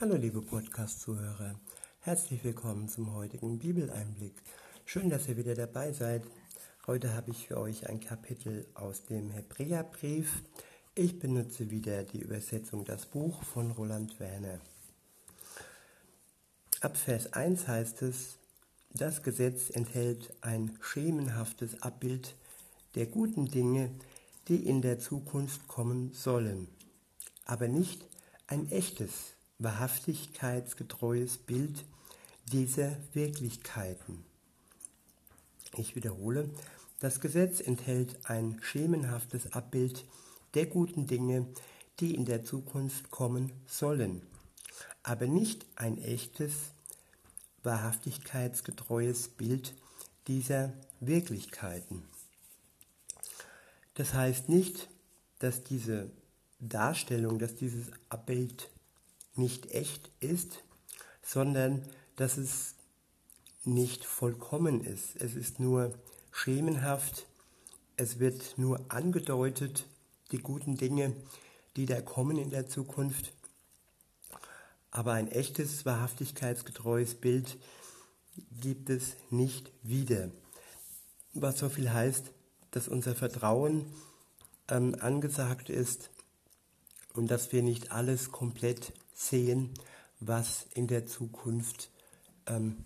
Hallo liebe Podcast-Zuhörer, herzlich willkommen zum heutigen Bibeleinblick. Schön, dass ihr wieder dabei seid. Heute habe ich für euch ein Kapitel aus dem Hebräerbrief. Ich benutze wieder die Übersetzung Das Buch von Roland Werner. Ab Vers 1 heißt es, das Gesetz enthält ein schemenhaftes Abbild der guten Dinge, die in der Zukunft kommen sollen, aber nicht ein echtes wahrhaftigkeitsgetreues Bild dieser Wirklichkeiten. Ich wiederhole, das Gesetz enthält ein schemenhaftes Abbild der guten Dinge, die in der Zukunft kommen sollen, aber nicht ein echtes, wahrhaftigkeitsgetreues Bild dieser Wirklichkeiten. Das heißt nicht, dass diese Darstellung, dass dieses Abbild nicht echt ist, sondern dass es nicht vollkommen ist. Es ist nur schemenhaft, es wird nur angedeutet, die guten Dinge, die da kommen in der Zukunft. Aber ein echtes, wahrhaftigkeitsgetreues Bild gibt es nicht wieder. Was so viel heißt, dass unser Vertrauen ähm, angesagt ist und dass wir nicht alles komplett sehen, was in der Zukunft ähm,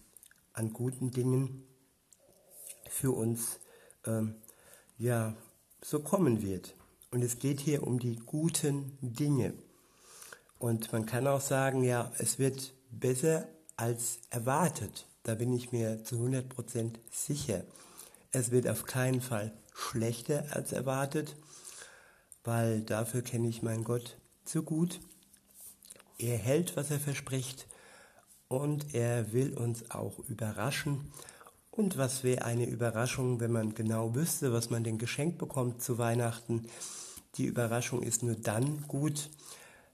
an guten Dingen für uns ähm, ja so kommen wird. Und es geht hier um die guten Dinge. Und man kann auch sagen, ja, es wird besser als erwartet. Da bin ich mir zu 100% sicher. Es wird auf keinen Fall schlechter als erwartet, weil dafür kenne ich meinen Gott zu gut. Er hält, was er verspricht und er will uns auch überraschen. Und was wäre eine Überraschung, wenn man genau wüsste, was man denn geschenkt bekommt zu Weihnachten? Die Überraschung ist nur dann gut,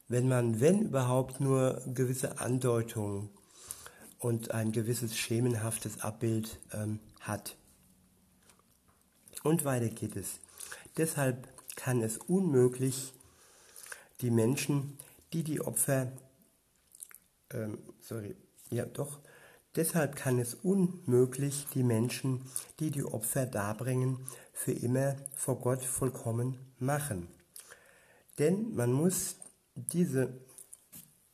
wenn man, wenn überhaupt, nur gewisse Andeutungen und ein gewisses schemenhaftes Abbild ähm, hat. Und weiter geht es. Deshalb kann es unmöglich die Menschen die die Opfer, ähm, sorry, ja doch, deshalb kann es unmöglich die Menschen, die die Opfer darbringen, für immer vor Gott vollkommen machen. Denn man muss diese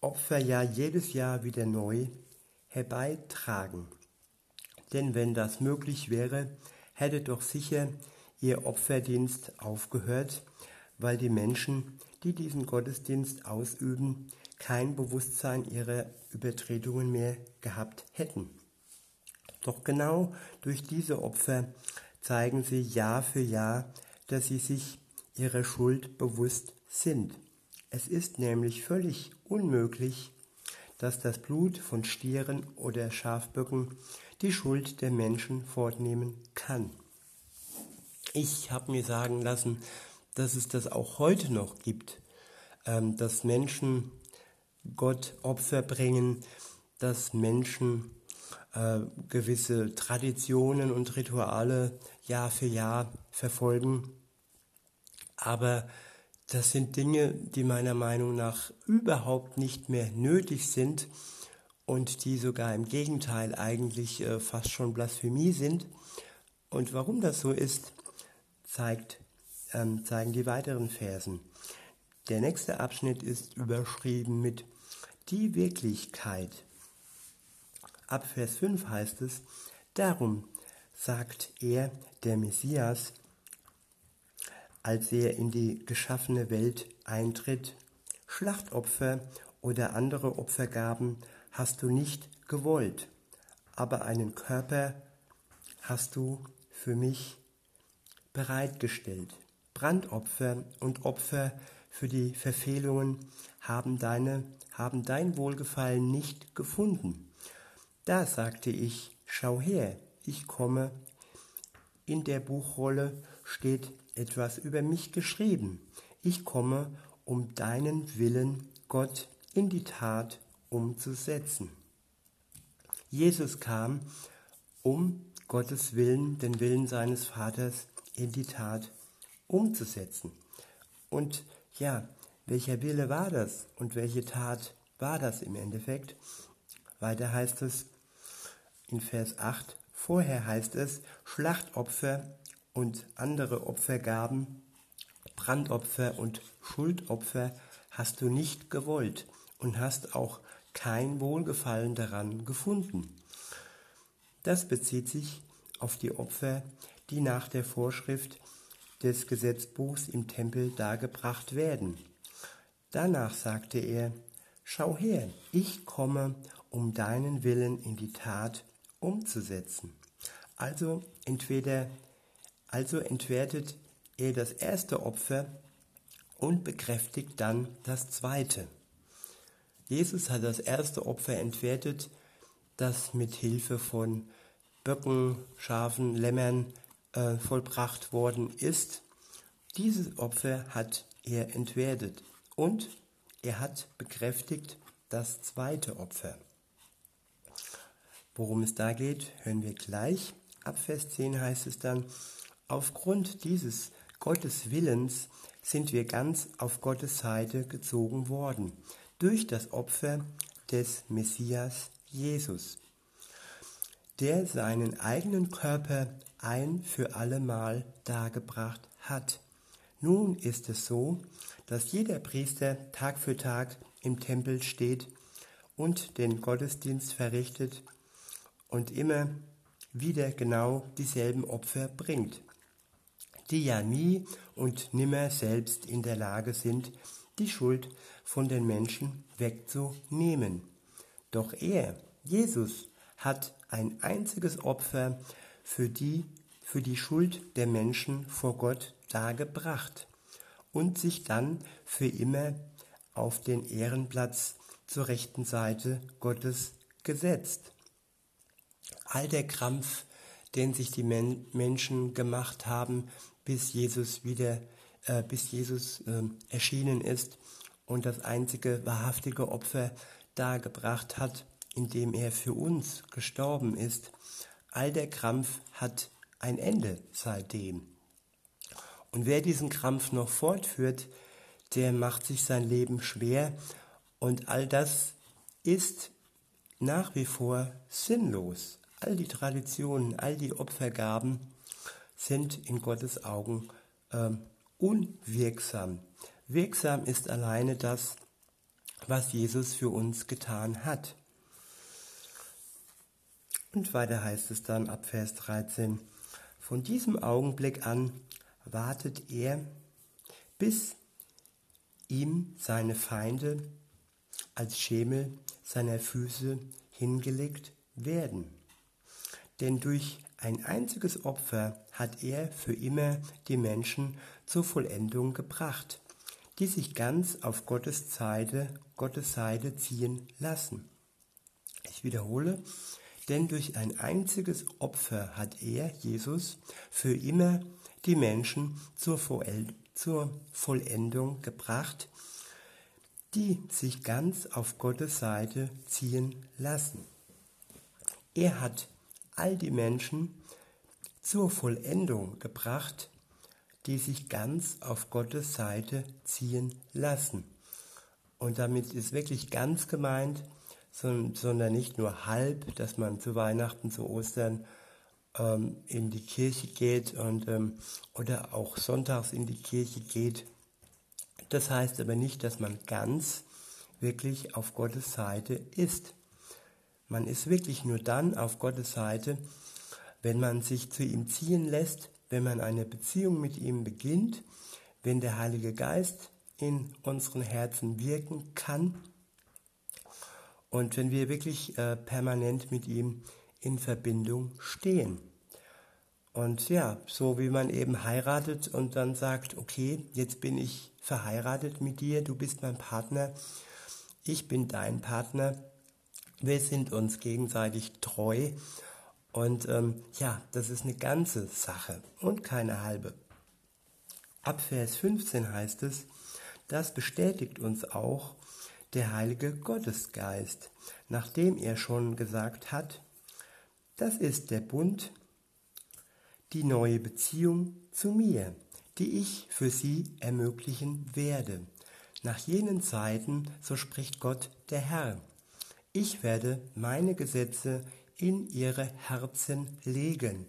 Opfer ja jedes Jahr wieder neu herbeitragen. Denn wenn das möglich wäre, hätte doch sicher ihr Opferdienst aufgehört, weil die Menschen die diesen Gottesdienst ausüben, kein Bewusstsein ihrer Übertretungen mehr gehabt hätten. Doch genau durch diese Opfer zeigen sie Jahr für Jahr, dass sie sich ihrer Schuld bewusst sind. Es ist nämlich völlig unmöglich, dass das Blut von Stieren oder Schafböcken die Schuld der Menschen fortnehmen kann. Ich habe mir sagen lassen, dass es das auch heute noch gibt, ähm, dass Menschen Gott Opfer bringen, dass Menschen äh, gewisse Traditionen und Rituale Jahr für Jahr verfolgen. Aber das sind Dinge, die meiner Meinung nach überhaupt nicht mehr nötig sind und die sogar im Gegenteil eigentlich äh, fast schon Blasphemie sind. Und warum das so ist, zeigt ähm, zeigen die weiteren Versen. Der nächste Abschnitt ist überschrieben mit die Wirklichkeit. Ab Vers 5 heißt es, darum sagt er, der Messias, als er in die geschaffene Welt eintritt, Schlachtopfer oder andere Opfergaben hast du nicht gewollt, aber einen Körper hast du für mich bereitgestellt. Brandopfer und Opfer für die Verfehlungen haben, deine, haben dein Wohlgefallen nicht gefunden. Da sagte ich, schau her, ich komme. In der Buchrolle steht etwas über mich geschrieben. Ich komme, um deinen Willen, Gott, in die Tat umzusetzen. Jesus kam, um Gottes Willen, den Willen seines Vaters in die Tat umzusetzen. Und ja, welcher Wille war das und welche Tat war das im Endeffekt. Weiter heißt es in Vers 8, vorher heißt es, Schlachtopfer und andere Opfergaben, Brandopfer und Schuldopfer hast du nicht gewollt und hast auch kein Wohlgefallen daran gefunden. Das bezieht sich auf die Opfer, die nach der Vorschrift des Gesetzbuchs im Tempel dargebracht werden. Danach sagte er, Schau her, ich komme, um deinen Willen in die Tat umzusetzen. Also entweder, also entwertet er das erste Opfer und bekräftigt dann das zweite. Jesus hat das erste Opfer entwertet, das mit Hilfe von Böcken, Schafen, Lämmern äh, vollbracht worden ist. Dieses Opfer hat er entwertet und er hat bekräftigt das zweite Opfer. Worum es da geht, hören wir gleich. Ab Vers 10 heißt es dann, aufgrund dieses Gottes Willens sind wir ganz auf Gottes Seite gezogen worden, durch das Opfer des Messias Jesus, der seinen eigenen Körper ein für allemal dargebracht hat. Nun ist es so, dass jeder Priester Tag für Tag im Tempel steht und den Gottesdienst verrichtet und immer wieder genau dieselben Opfer bringt, die ja nie und nimmer selbst in der Lage sind, die Schuld von den Menschen wegzunehmen. Doch er, Jesus, hat ein einziges Opfer für die, für die Schuld der Menschen vor Gott dargebracht und sich dann für immer auf den Ehrenplatz zur rechten Seite Gottes gesetzt. All der Krampf, den sich die Men Menschen gemacht haben, bis Jesus wieder, äh, bis Jesus äh, erschienen ist und das einzige wahrhaftige Opfer dargebracht hat, indem er für uns gestorben ist, all der Krampf hat ein Ende seitdem. Und wer diesen Krampf noch fortführt, der macht sich sein Leben schwer und all das ist nach wie vor sinnlos. All die Traditionen, all die Opfergaben sind in Gottes Augen äh, unwirksam. Wirksam ist alleine das, was Jesus für uns getan hat. Und weiter heißt es dann ab Vers 13, von diesem Augenblick an wartet er, bis ihm seine Feinde als Schemel seiner Füße hingelegt werden. Denn durch ein einziges Opfer hat er für immer die Menschen zur Vollendung gebracht, die sich ganz auf Gottes Seite, Gottes Seite ziehen lassen. Ich wiederhole, denn durch ein einziges Opfer hat er, Jesus, für immer die Menschen zur, Vollendung gebracht, die sich ganz auf Gottes Seite ziehen lassen. Er hat all die Menschen zur Vollendung gebracht, die sich ganz auf Gottes Seite ziehen lassen. Und damit ist wirklich ganz gemeint, sondern nicht nur halb, dass man zu Weihnachten, zu Ostern ähm, in die Kirche geht und, ähm, oder auch sonntags in die Kirche geht. Das heißt aber nicht, dass man ganz wirklich auf Gottes Seite ist. Man ist wirklich nur dann auf Gottes Seite, wenn man sich zu ihm ziehen lässt, wenn man eine Beziehung mit ihm beginnt, wenn der Heilige Geist in unseren Herzen wirken kann und wenn wir wirklich äh, permanent mit ihm in Verbindung stehen. Und ja, so wie man eben heiratet und dann sagt, okay, jetzt bin ich verheiratet mit dir, du bist mein Partner, ich bin dein Partner, wir sind uns gegenseitig treu und ähm, ja, das ist eine ganze Sache und keine halbe. Ab Vers 15 heißt es, das bestätigt uns auch der Heilige Gottesgeist, nachdem er schon gesagt hat, das ist der Bund, die neue Beziehung zu mir, die ich für sie ermöglichen werde. nach jenen Zeiten, so spricht Gott der Herr, ich werde meine Gesetze in ihre Herzen legen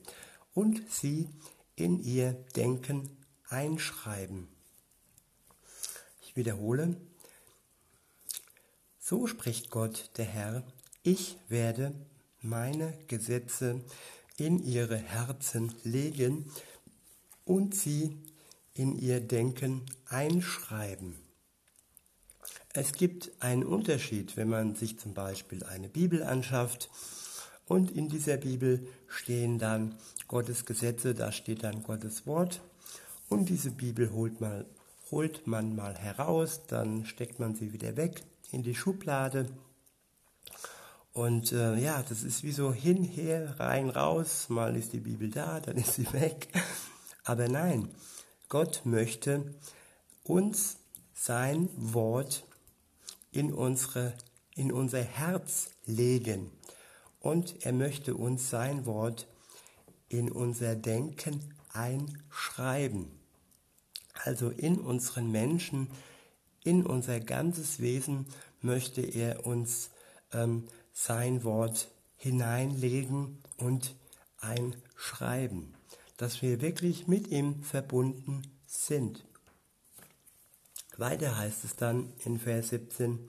und sie in ihr Denken einschreiben. Ich wiederhole, so spricht Gott der Herr, ich werde meine Gesetze in ihre Herzen legen und sie in ihr Denken einschreiben. Es gibt einen Unterschied, wenn man sich zum Beispiel eine Bibel anschafft und in dieser Bibel stehen dann Gottes Gesetze, da steht dann Gottes Wort und diese Bibel holt, mal, holt man mal heraus, dann steckt man sie wieder weg in die Schublade und äh, ja, das ist wie so hin, her, rein, raus, mal ist die Bibel da, dann ist sie weg. Aber nein, Gott möchte uns sein Wort in, unsere, in unser Herz legen. Und er möchte uns sein Wort in unser Denken einschreiben. Also in unseren Menschen, in unser ganzes Wesen möchte er uns ähm, sein Wort hineinlegen und einschreiben, dass wir wirklich mit ihm verbunden sind. Weiter heißt es dann in Vers 17,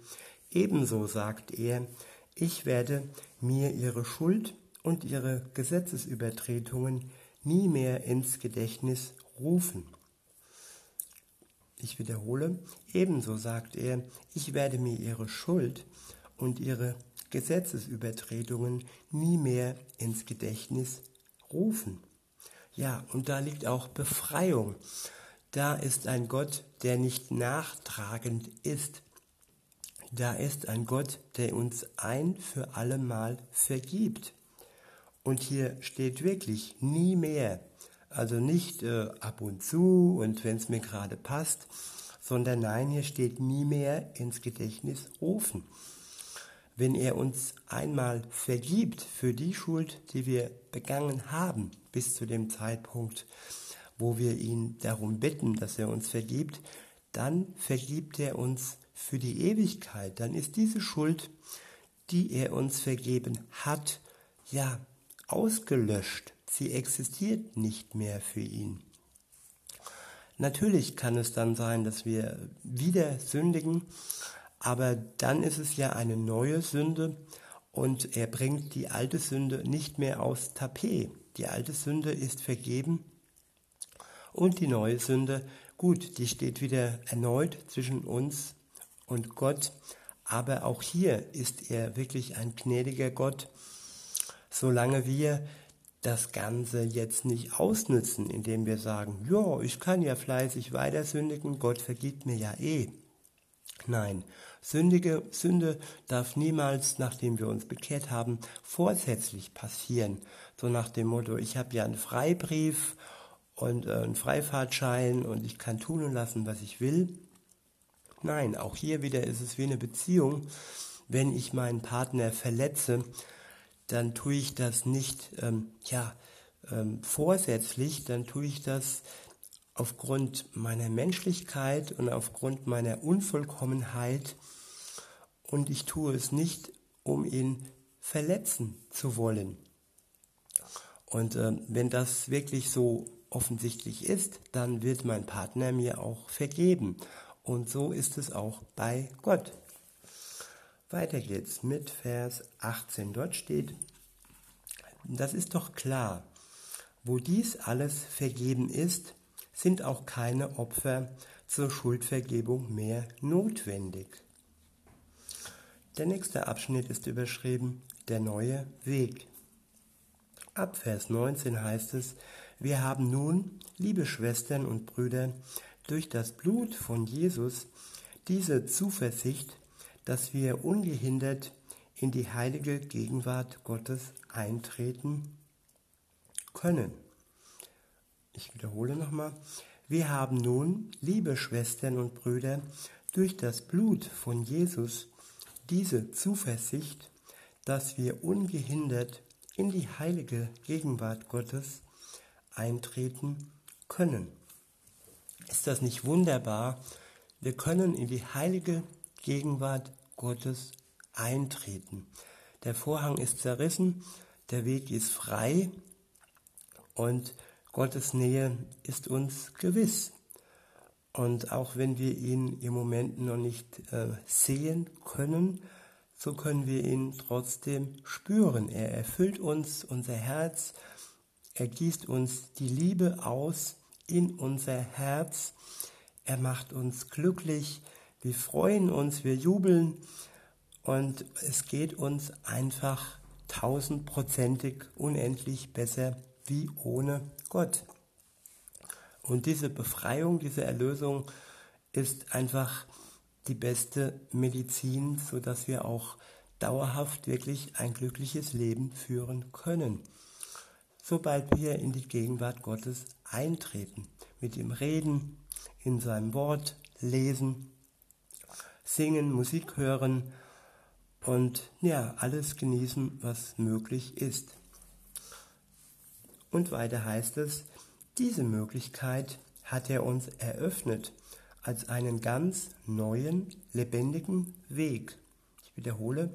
ebenso sagt er, ich werde mir ihre Schuld und ihre Gesetzesübertretungen nie mehr ins Gedächtnis rufen. Ich wiederhole, ebenso sagt er, ich werde mir ihre Schuld und ihre Gesetzesübertretungen nie mehr ins Gedächtnis rufen. Ja, und da liegt auch Befreiung da ist ein Gott, der nicht nachtragend ist. Da ist ein Gott, der uns ein für allemal vergibt. Und hier steht wirklich nie mehr. Also nicht äh, ab und zu und wenn es mir gerade passt, sondern nein, hier steht nie mehr ins Gedächtnis rufen. Wenn er uns einmal vergibt für die Schuld, die wir begangen haben bis zu dem Zeitpunkt, wo wir ihn darum bitten, dass er uns vergibt, dann vergibt er uns für die Ewigkeit. Dann ist diese Schuld, die er uns vergeben hat, ja, ausgelöscht. Sie existiert nicht mehr für ihn. Natürlich kann es dann sein, dass wir wieder sündigen, aber dann ist es ja eine neue Sünde und er bringt die alte Sünde nicht mehr aufs Tapet. Die alte Sünde ist vergeben und die neue Sünde, gut, die steht wieder erneut zwischen uns und Gott. Aber auch hier ist er wirklich ein gnädiger Gott, solange wir das Ganze jetzt nicht ausnützen, indem wir sagen, ja, ich kann ja fleißig weiter sündigen, Gott vergibt mir ja eh. Nein, Sündige, Sünde darf niemals, nachdem wir uns bekehrt haben, vorsätzlich passieren. So nach dem Motto, ich habe ja einen Freibrief und äh, einen Freifahrtschein und ich kann tun und lassen, was ich will. Nein, auch hier wieder ist es wie eine Beziehung. Wenn ich meinen Partner verletze, dann tue ich das nicht ähm, ja, ähm, vorsätzlich, dann tue ich das aufgrund meiner Menschlichkeit und aufgrund meiner Unvollkommenheit und ich tue es nicht, um ihn verletzen zu wollen. Und äh, wenn das wirklich so offensichtlich ist, dann wird mein Partner mir auch vergeben. Und so ist es auch bei Gott. Weiter geht's mit Vers 18. Dort steht, das ist doch klar, wo dies alles vergeben ist, sind auch keine Opfer zur Schuldvergebung mehr notwendig. Der nächste Abschnitt ist überschrieben, der neue Weg. Ab Vers 19 heißt es, wir haben nun, liebe Schwestern und Brüder, durch das Blut von Jesus diese Zuversicht, dass wir ungehindert in die heilige Gegenwart Gottes eintreten können. Ich wiederhole nochmal. Wir haben nun, liebe Schwestern und Brüder, durch das Blut von Jesus diese Zuversicht, dass wir ungehindert in die heilige Gegenwart Gottes eintreten können. Ist das nicht wunderbar, Wir können in die heilige Gegenwart Gottes eintreten. Der Vorhang ist zerrissen, der Weg ist frei und Gottes Nähe ist uns gewiss. Und auch wenn wir ihn im Moment noch nicht äh, sehen können, so können wir ihn trotzdem spüren. Er erfüllt uns unser Herz, er gießt uns die Liebe aus in unser Herz, er macht uns glücklich, wir freuen uns, wir jubeln und es geht uns einfach tausendprozentig unendlich besser wie ohne Gott. Und diese Befreiung, diese Erlösung ist einfach die beste Medizin, sodass wir auch dauerhaft wirklich ein glückliches Leben führen können. Sobald wir in die Gegenwart Gottes eintreten, mit ihm reden, in seinem Wort lesen, singen, Musik hören und ja, alles genießen, was möglich ist. Und weiter heißt es, diese Möglichkeit hat er uns eröffnet als einen ganz neuen, lebendigen Weg. Ich wiederhole,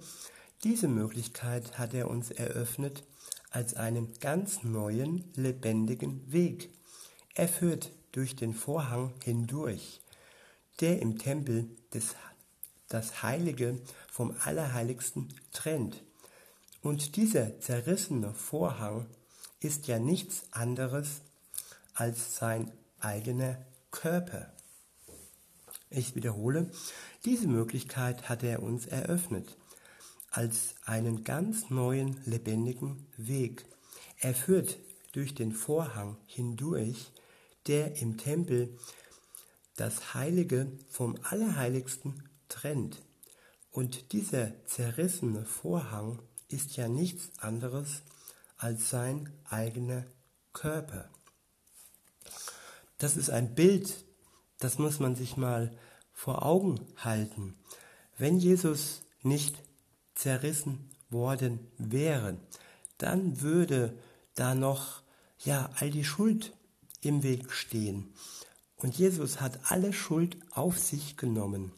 diese Möglichkeit hat er uns eröffnet als einen ganz neuen, lebendigen Weg. Er führt durch den Vorhang hindurch, der im Tempel des, das Heilige vom Allerheiligsten trennt. Und dieser zerrissene Vorhang ist ja nichts anderes als sein eigener Körper. Ich wiederhole, diese Möglichkeit hat er uns eröffnet als einen ganz neuen lebendigen Weg. Er führt durch den Vorhang hindurch, der im Tempel das Heilige vom Allerheiligsten trennt. Und dieser zerrissene Vorhang ist ja nichts anderes als sein eigener Körper. Das ist ein Bild, das muss man sich mal vor Augen halten. Wenn Jesus nicht zerrissen worden wäre, dann würde da noch ja all die Schuld im Weg stehen. Und Jesus hat alle Schuld auf sich genommen.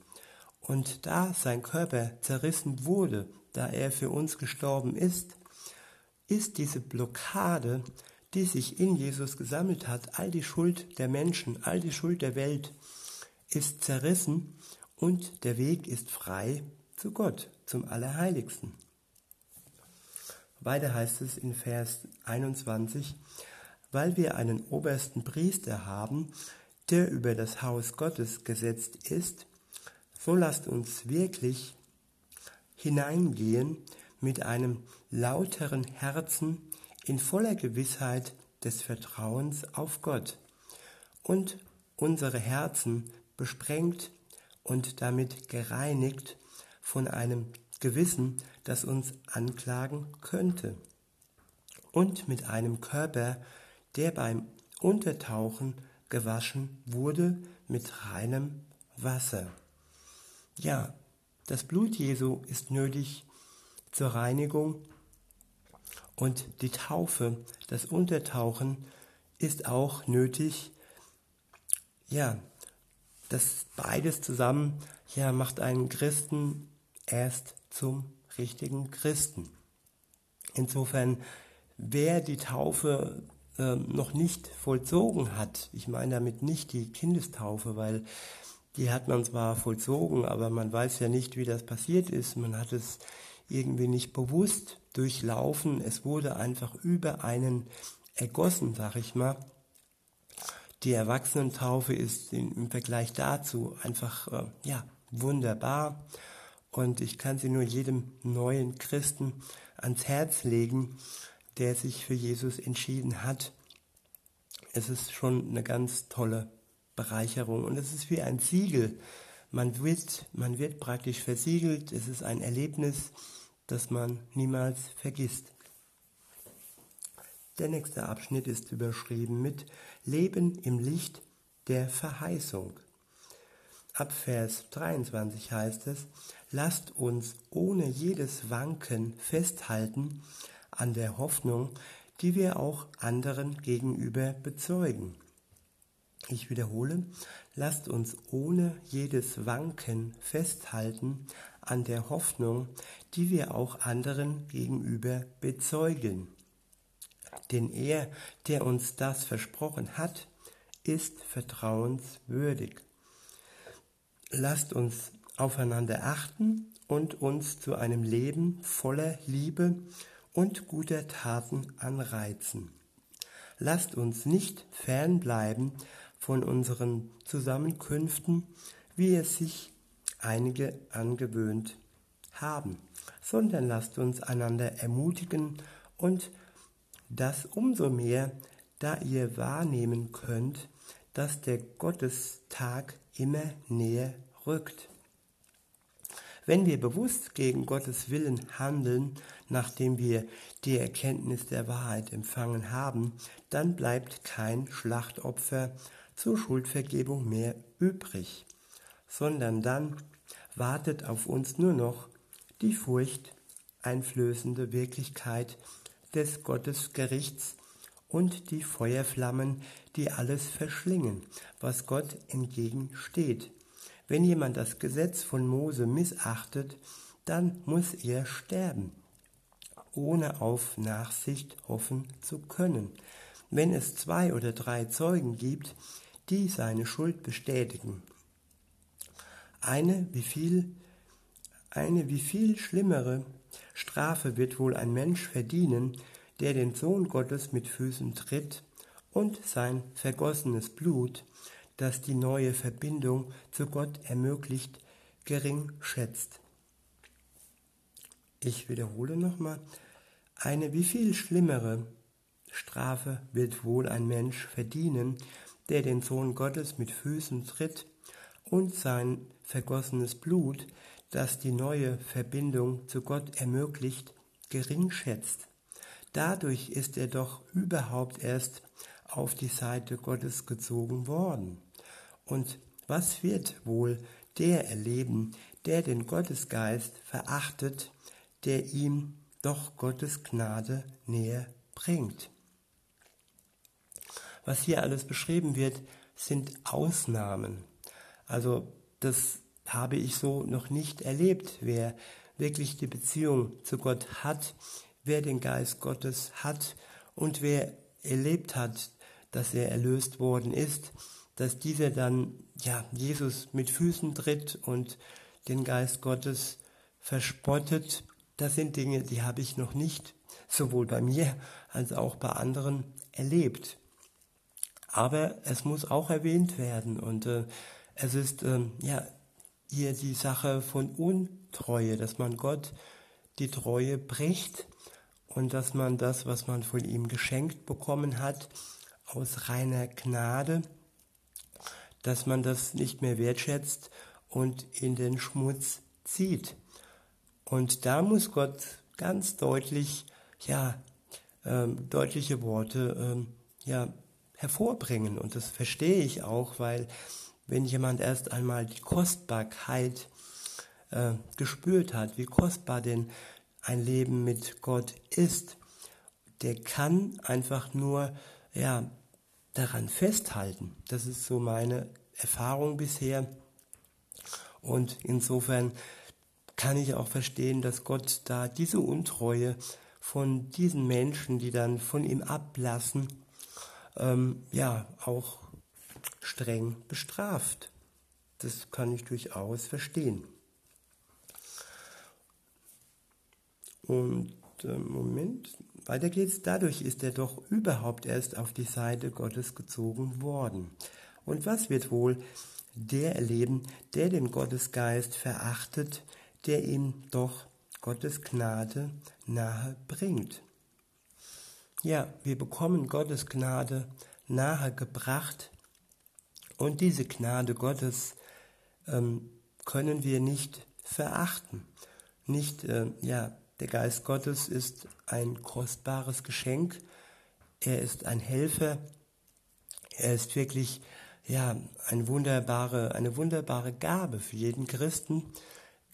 Und da sein Körper zerrissen wurde, da er für uns gestorben ist, ist diese Blockade die sich in Jesus gesammelt hat, all die Schuld der Menschen, all die Schuld der Welt, ist zerrissen und der Weg ist frei zu Gott, zum Allerheiligsten. Weiter heißt es in Vers 21, weil wir einen obersten Priester haben, der über das Haus Gottes gesetzt ist, so lasst uns wirklich hineingehen mit einem lauteren Herzen in voller Gewissheit des Vertrauens auf Gott und unsere Herzen besprengt und damit gereinigt von einem Gewissen, das uns anklagen könnte, und mit einem Körper, der beim Untertauchen gewaschen wurde mit reinem Wasser. Ja, das Blut Jesu ist nötig zur Reinigung und die Taufe, das Untertauchen ist auch nötig. Ja, das beides zusammen ja, macht einen Christen erst zum richtigen Christen. Insofern, wer die Taufe äh, noch nicht vollzogen hat, ich meine damit nicht die Kindestaufe, weil die hat man zwar vollzogen, aber man weiß ja nicht, wie das passiert ist. Man hat es irgendwie nicht bewusst durchlaufen. Es wurde einfach über einen ergossen, sag ich mal. Die Erwachsenentaufe ist im Vergleich dazu einfach äh, ja wunderbar und ich kann sie nur jedem neuen Christen ans Herz legen, der sich für Jesus entschieden hat. Es ist schon eine ganz tolle Bereicherung und es ist wie ein Siegel. Man wird, man wird praktisch versiegelt. Es ist ein Erlebnis, das man niemals vergisst. Der nächste Abschnitt ist überschrieben mit Leben im Licht der Verheißung. Ab Vers 23 heißt es, lasst uns ohne jedes Wanken festhalten an der Hoffnung, die wir auch anderen gegenüber bezeugen. Ich wiederhole, lasst uns ohne jedes Wanken festhalten an der Hoffnung, die wir auch anderen gegenüber bezeugen. Denn er, der uns das versprochen hat, ist vertrauenswürdig. Lasst uns aufeinander achten und uns zu einem Leben voller Liebe und guter Taten anreizen. Lasst uns nicht fernbleiben von unseren Zusammenkünften, wie es sich einige angewöhnt haben, sondern lasst uns einander ermutigen und das umso mehr, da ihr wahrnehmen könnt, dass der Gottestag immer näher rückt. Wenn wir bewusst gegen Gottes Willen handeln, nachdem wir die Erkenntnis der Wahrheit empfangen haben, dann bleibt kein Schlachtopfer zur Schuldvergebung mehr übrig, sondern dann wartet auf uns nur noch die furchteinflößende Wirklichkeit des Gottesgerichts und die Feuerflammen, die alles verschlingen, was Gott entgegensteht. Wenn jemand das Gesetz von Mose missachtet, dann muss er sterben, ohne auf Nachsicht hoffen zu können. Wenn es zwei oder drei Zeugen gibt, die seine Schuld bestätigen. Eine wie viel, eine wie viel schlimmere Strafe wird wohl ein Mensch verdienen, der den Sohn Gottes mit Füßen tritt und sein vergossenes Blut das die neue Verbindung zu Gott ermöglicht, gering schätzt. Ich wiederhole nochmal, eine wie viel schlimmere Strafe wird wohl ein Mensch verdienen, der den Sohn Gottes mit Füßen tritt und sein vergossenes Blut, das die neue Verbindung zu Gott ermöglicht, gering schätzt. Dadurch ist er doch überhaupt erst auf die Seite Gottes gezogen worden. Und was wird wohl der erleben, der den Gottesgeist verachtet, der ihm doch Gottes Gnade näher bringt? Was hier alles beschrieben wird, sind Ausnahmen. Also das habe ich so noch nicht erlebt. Wer wirklich die Beziehung zu Gott hat, wer den Geist Gottes hat und wer erlebt hat, dass er erlöst worden ist, dass dieser dann ja Jesus mit Füßen tritt und den Geist Gottes verspottet. Das sind Dinge, die habe ich noch nicht sowohl bei mir als auch bei anderen erlebt. Aber es muss auch erwähnt werden und äh, es ist äh, ja hier die Sache von Untreue, dass man Gott die Treue bricht und dass man das, was man von ihm geschenkt bekommen hat, aus reiner Gnade, dass man das nicht mehr wertschätzt und in den Schmutz zieht. Und da muss Gott ganz deutlich, ja, ähm, deutliche Worte, ähm, ja, hervorbringen. Und das verstehe ich auch, weil wenn jemand erst einmal die Kostbarkeit äh, gespürt hat, wie kostbar denn ein Leben mit Gott ist, der kann einfach nur ja, daran festhalten. Das ist so meine Erfahrung bisher. Und insofern kann ich auch verstehen, dass Gott da diese Untreue von diesen Menschen, die dann von ihm ablassen, ähm, ja, auch streng bestraft. Das kann ich durchaus verstehen. Und äh, Moment, weiter geht's. Dadurch ist er doch überhaupt erst auf die Seite Gottes gezogen worden. Und was wird wohl der erleben, der den Gottesgeist verachtet, der ihm doch Gottes Gnade nahe bringt? Ja, wir bekommen Gottes Gnade nahe gebracht und diese Gnade Gottes ähm, können wir nicht verachten. Nicht, äh, ja, der Geist Gottes ist ein kostbares Geschenk. Er ist ein Helfer. Er ist wirklich ja, eine wunderbare, eine wunderbare Gabe für jeden Christen,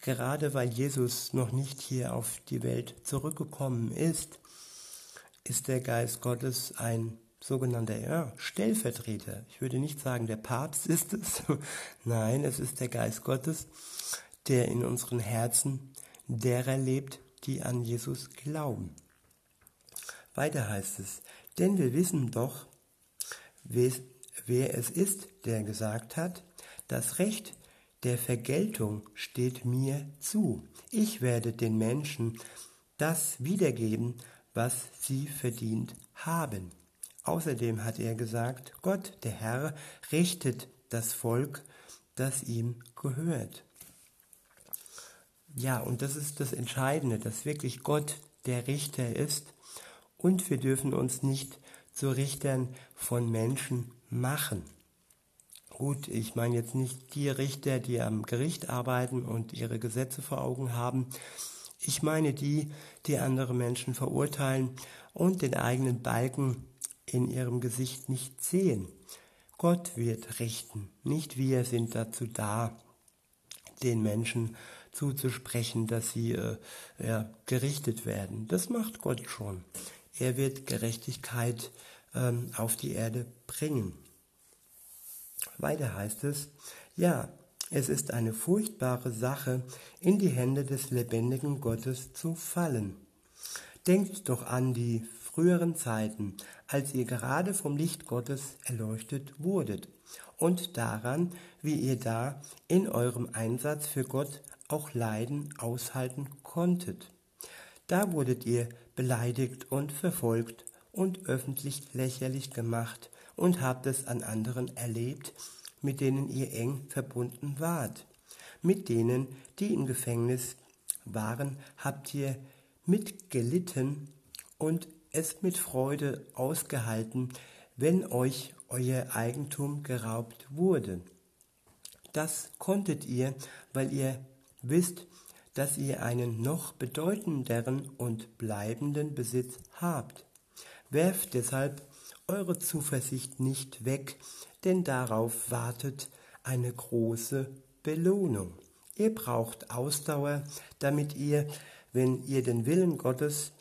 gerade weil Jesus noch nicht hier auf die Welt zurückgekommen ist, ist der Geist Gottes ein sogenannter ja, Stellvertreter. Ich würde nicht sagen, der Papst ist es. Nein, es ist der Geist Gottes, der in unseren Herzen derer lebt, die an Jesus glauben. Weiter heißt es, denn wir wissen doch, wer es ist, der gesagt hat, das Recht der Vergeltung steht mir zu. Ich werde den Menschen das wiedergeben, was sie verdient haben. Außerdem hat er gesagt, Gott, der Herr, richtet das Volk, das ihm gehört. Ja, und das ist das Entscheidende, dass wirklich Gott der Richter ist und wir dürfen uns nicht zu Richtern von Menschen machen. Gut, ich meine jetzt nicht die Richter, die am Gericht arbeiten und ihre Gesetze vor Augen haben. Ich meine die, die andere Menschen verurteilen und den eigenen Balken in ihrem Gesicht nicht sehen. Gott wird richten, nicht wir sind dazu da, den Menschen zuzusprechen, dass sie äh, ja, gerichtet werden. Das macht Gott schon. Er wird Gerechtigkeit ähm, auf die Erde bringen. Weiter heißt es, ja, es ist eine furchtbare Sache, in die Hände des lebendigen Gottes zu fallen. Denkt doch an die früheren Zeiten, als ihr gerade vom Licht Gottes erleuchtet wurdet, und daran, wie ihr da in eurem Einsatz für Gott auch Leiden aushalten konntet. Da wurdet ihr beleidigt und verfolgt und öffentlich lächerlich gemacht und habt es an anderen erlebt, mit denen ihr eng verbunden wart. Mit denen, die im Gefängnis waren, habt ihr mitgelitten und es mit Freude ausgehalten, wenn euch euer Eigentum geraubt wurde. Das konntet ihr, weil ihr wisst, dass ihr einen noch bedeutenderen und bleibenden Besitz habt. Werft deshalb eure Zuversicht nicht weg, denn darauf wartet eine große Belohnung. Ihr braucht Ausdauer, damit ihr, wenn ihr den Willen Gottes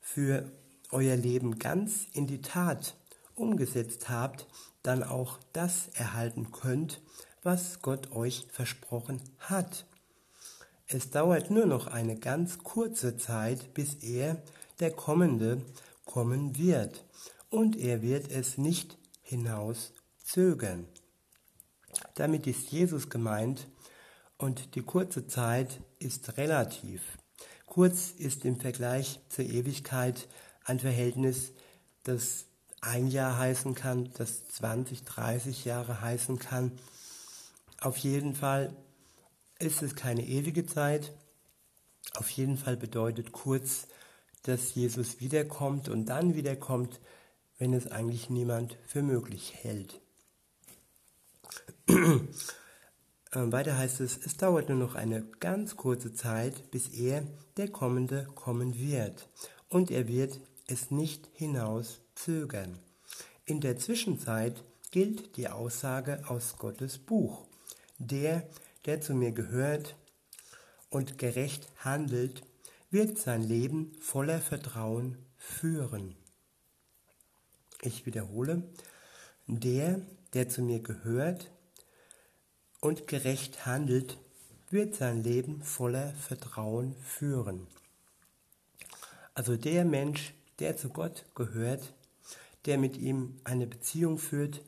für euer Leben ganz in die Tat umgesetzt habt, dann auch das erhalten könnt, was Gott euch versprochen hat. Es dauert nur noch eine ganz kurze Zeit, bis er, der Kommende, kommen wird, und er wird es nicht hinaus zögern. Damit ist Jesus gemeint und die kurze Zeit ist relativ. Kurz ist im Vergleich zur Ewigkeit ein Verhältnis, das ein Jahr heißen kann, das 20, 30 Jahre heißen kann. Auf jeden Fall ist es keine ewige Zeit. Auf jeden Fall bedeutet kurz, dass Jesus wiederkommt und dann wiederkommt, wenn es eigentlich niemand für möglich hält. Ähm, weiter heißt es, es dauert nur noch eine ganz kurze Zeit, bis er, der Kommende, kommen wird. Und er wird es nicht hinaus zögern. In der Zwischenzeit gilt die Aussage aus Gottes Buch. Der, der zu mir gehört und gerecht handelt, wird sein Leben voller Vertrauen führen. Ich wiederhole, der, der zu mir gehört und gerecht handelt, wird sein Leben voller Vertrauen führen. Also der Mensch, der zu Gott gehört, der mit ihm eine Beziehung führt,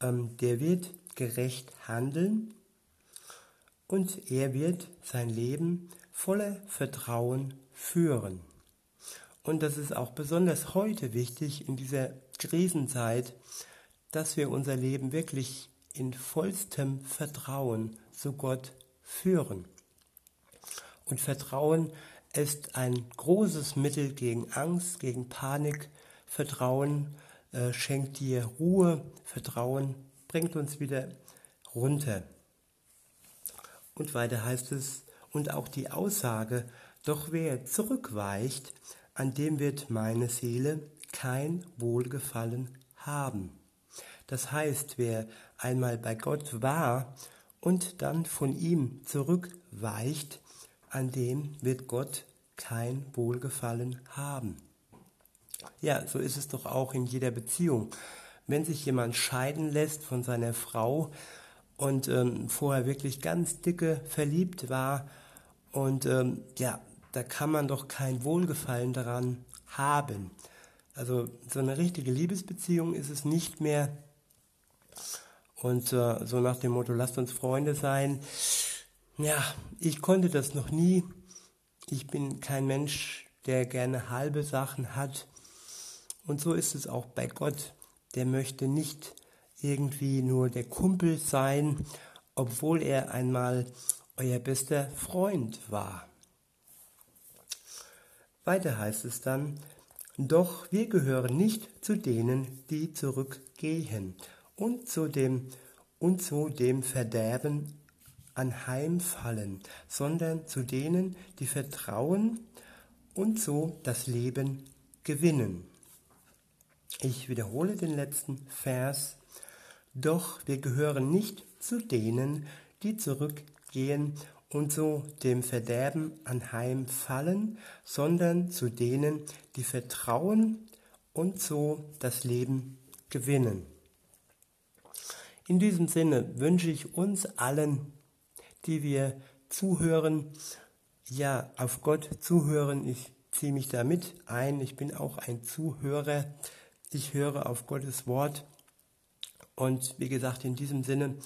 ähm, der wird gerecht handeln und er wird sein Leben voller Vertrauen führen. Und das ist auch besonders heute wichtig in dieser Krisenzeit, dass wir unser Leben wirklich in vollstem Vertrauen zu Gott führen. Und Vertrauen ist ein großes Mittel gegen Angst, gegen Panik. Vertrauen äh, schenkt dir Ruhe. Vertrauen bringt uns wieder runter. Und weiter heißt es, und auch die Aussage, doch wer zurückweicht, an dem wird meine Seele kein Wohlgefallen haben. Das heißt, wer einmal bei Gott war und dann von ihm zurückweicht, an dem wird Gott kein Wohlgefallen haben. Ja, so ist es doch auch in jeder Beziehung. Wenn sich jemand scheiden lässt von seiner Frau und ähm, vorher wirklich ganz dicke verliebt war und ähm, ja, da kann man doch kein Wohlgefallen daran haben. Also so eine richtige Liebesbeziehung ist es nicht mehr. Und äh, so nach dem Motto, lasst uns Freunde sein. Ja, ich konnte das noch nie. Ich bin kein Mensch, der gerne halbe Sachen hat. Und so ist es auch bei Gott. Der möchte nicht irgendwie nur der Kumpel sein, obwohl er einmal euer bester Freund war. Weiter heißt es dann, doch wir gehören nicht zu denen, die zurückgehen und zu dem, und zu dem Verderben anheimfallen, sondern zu denen, die vertrauen und so das Leben gewinnen. Ich wiederhole den letzten Vers. Doch wir gehören nicht zu denen, die zurückgehen und so dem Verderben anheimfallen, sondern zu denen, die vertrauen und so das Leben gewinnen. In diesem Sinne wünsche ich uns allen, die wir zuhören, ja, auf Gott zuhören. Ich ziehe mich da mit ein. Ich bin auch ein Zuhörer. Ich höre auf Gottes Wort. Und wie gesagt, in diesem Sinne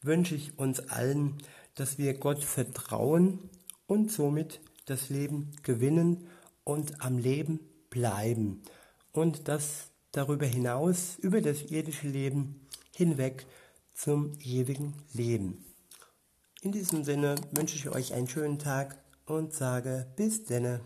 wünsche ich uns allen, dass wir Gott vertrauen und somit das Leben gewinnen und am Leben bleiben. Und das darüber hinaus, über das irdische Leben hinweg zum ewigen Leben. In diesem Sinne wünsche ich euch einen schönen Tag und sage bis denne.